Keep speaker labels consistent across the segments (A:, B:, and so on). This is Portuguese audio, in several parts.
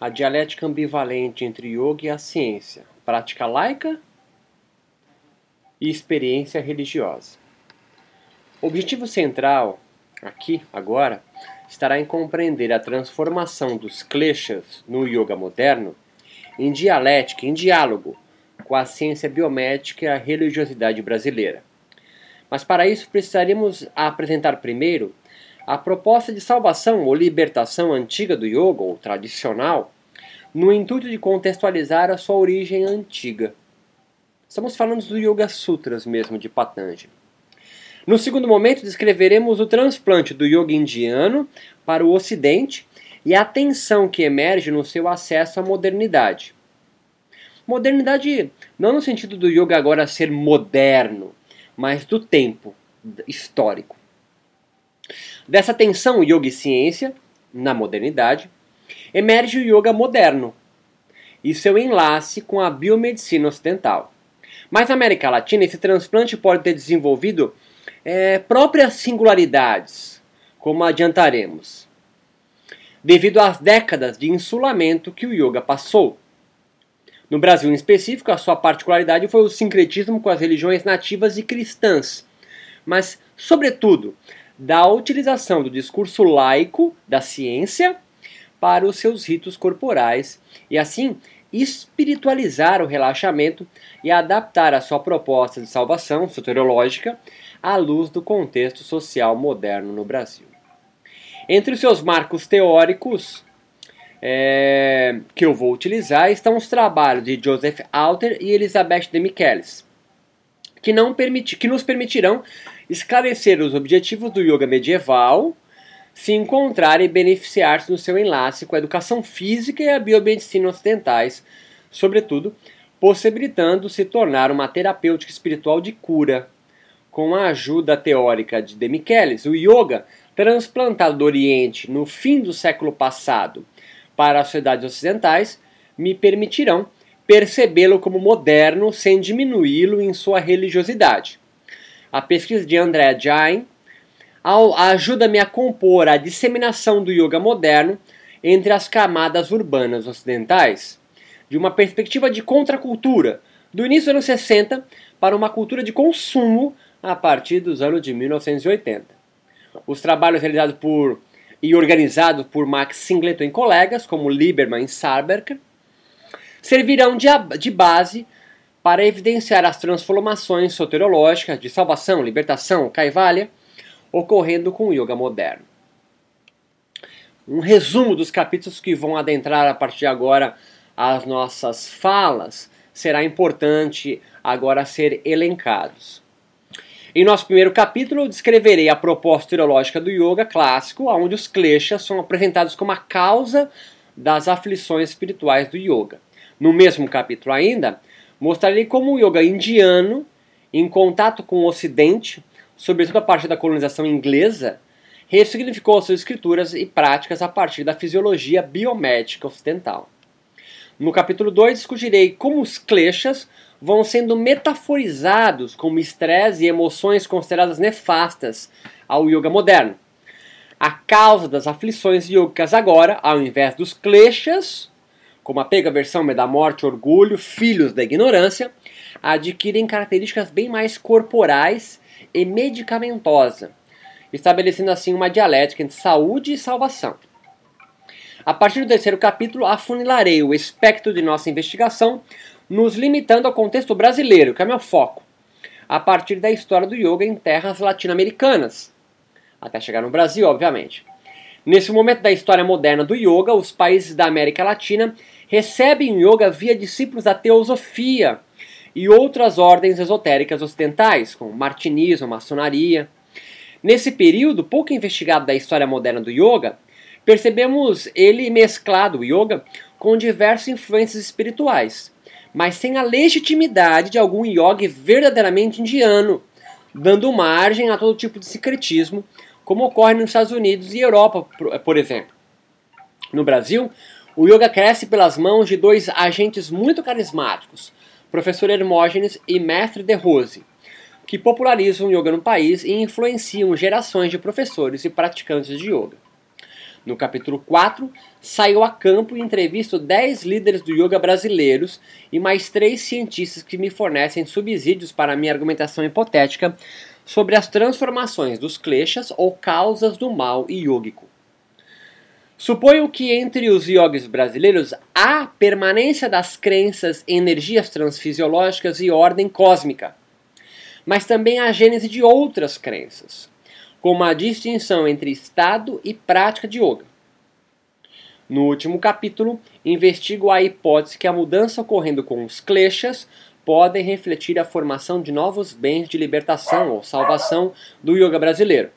A: a dialética ambivalente entre yoga e a ciência, prática laica e experiência religiosa. O objetivo central, aqui, agora, estará em compreender a transformação dos kleshas no yoga moderno em dialética, em diálogo com a ciência biomédica e a religiosidade brasileira. Mas para isso precisaríamos apresentar primeiro a proposta de salvação ou libertação antiga do yoga, ou tradicional, no intuito de contextualizar a sua origem antiga. Estamos falando do Yoga Sutras mesmo, de Patanjali. No segundo momento, descreveremos o transplante do yoga indiano para o ocidente e a tensão que emerge no seu acesso à modernidade. Modernidade não no sentido do yoga agora ser moderno, mas do tempo histórico. Dessa tensão yoga e ciência, na modernidade, emerge o yoga moderno e seu enlace com a biomedicina ocidental. Mas na América Latina, esse transplante pode ter desenvolvido é, próprias singularidades, como adiantaremos, devido às décadas de insulamento que o yoga passou. No Brasil, em específico, a sua particularidade foi o sincretismo com as religiões nativas e cristãs, mas, sobretudo, da utilização do discurso laico da ciência para os seus ritos corporais e assim espiritualizar o relaxamento e adaptar a sua proposta de salvação soteriológica à luz do contexto social moderno no Brasil. Entre os seus marcos teóricos é, que eu vou utilizar estão os trabalhos de Joseph Alter e Elizabeth de Michelis, que, não permiti, que nos permitirão esclarecer os objetivos do yoga medieval, se encontrar e beneficiar-se no seu enlace com a educação física e a biomedicina ocidentais, sobretudo possibilitando se tornar uma terapêutica espiritual de cura. Com a ajuda teórica de Demichelis, o yoga, transplantado do Oriente no fim do século passado para as sociedades ocidentais, me permitirão percebê-lo como moderno sem diminuí-lo em sua religiosidade. A pesquisa de André Jain ajuda-me a compor a disseminação do yoga moderno entre as camadas urbanas ocidentais, de uma perspectiva de contracultura, do início dos anos 60 para uma cultura de consumo a partir dos anos de 1980. Os trabalhos realizados por e organizados por Max Singleton e colegas, como Lieberman e Sarberker, servirão de, de base para evidenciar as transformações soteriológicas de salvação, libertação, kaivalya, ocorrendo com o yoga moderno. Um resumo dos capítulos que vão adentrar a partir de agora as nossas falas será importante agora ser elencados. Em nosso primeiro capítulo, eu descreverei a proposta teológica do yoga clássico, onde os kleshas são apresentados como a causa das aflições espirituais do yoga. No mesmo capítulo ainda, mostrarei como o yoga indiano, em contato com o Ocidente, sobretudo a partir da colonização inglesa, ressignificou suas escrituras e práticas a partir da fisiologia biomédica ocidental. No capítulo 2, discutirei como os kleshas vão sendo metaforizados como estresse e emoções consideradas nefastas ao yoga moderno. A causa das aflições yogicas agora, ao invés dos kleshas, como a pega versão da morte, orgulho, filhos da ignorância, adquirem características bem mais corporais e medicamentosa, estabelecendo assim uma dialética entre saúde e salvação. A partir do terceiro capítulo, afunilarei o espectro de nossa investigação, nos limitando ao contexto brasileiro, que é meu foco, a partir da história do yoga em terras latino-americanas, até chegar no Brasil, obviamente. Nesse momento da história moderna do yoga, os países da América Latina recebem yoga via discípulos da teosofia e outras ordens esotéricas ocidentais, como martinismo, maçonaria. Nesse período pouco investigado da história moderna do yoga, percebemos ele mesclado, o yoga, com diversas influências espirituais, mas sem a legitimidade de algum yoga verdadeiramente indiano, dando margem a todo tipo de secretismo, como ocorre nos Estados Unidos e Europa, por exemplo. No Brasil, o yoga cresce pelas mãos de dois agentes muito carismáticos, professor Hermógenes e mestre De Rose, que popularizam o yoga no país e influenciam gerações de professores e praticantes de yoga. No capítulo 4, saiu a campo e entrevisto 10 líderes do yoga brasileiros e mais três cientistas que me fornecem subsídios para minha argumentação hipotética sobre as transformações dos kleshas ou causas do mal yógico. Suponho que entre os yogis brasileiros há permanência das crenças em energias transfisiológicas e ordem cósmica, mas também a gênese de outras crenças, como a distinção entre estado e prática de yoga. No último capítulo, investigo a hipótese que a mudança ocorrendo com os kleshas podem refletir a formação de novos bens de libertação ou salvação do yoga brasileiro.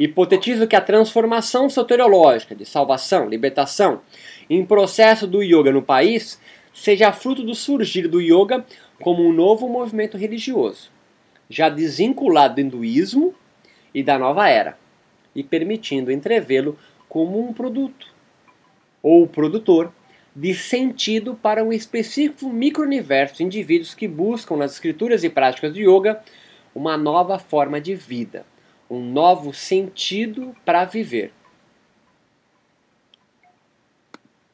A: Hipotetizo que a transformação soteriológica de salvação, libertação, em processo do yoga no país seja fruto do surgir do yoga como um novo movimento religioso, já desvinculado do hinduísmo e da nova era, e permitindo entrevê-lo como um produto ou produtor de sentido para um específico micro-universo de indivíduos que buscam nas escrituras e práticas de yoga uma nova forma de vida, um novo sentido para viver.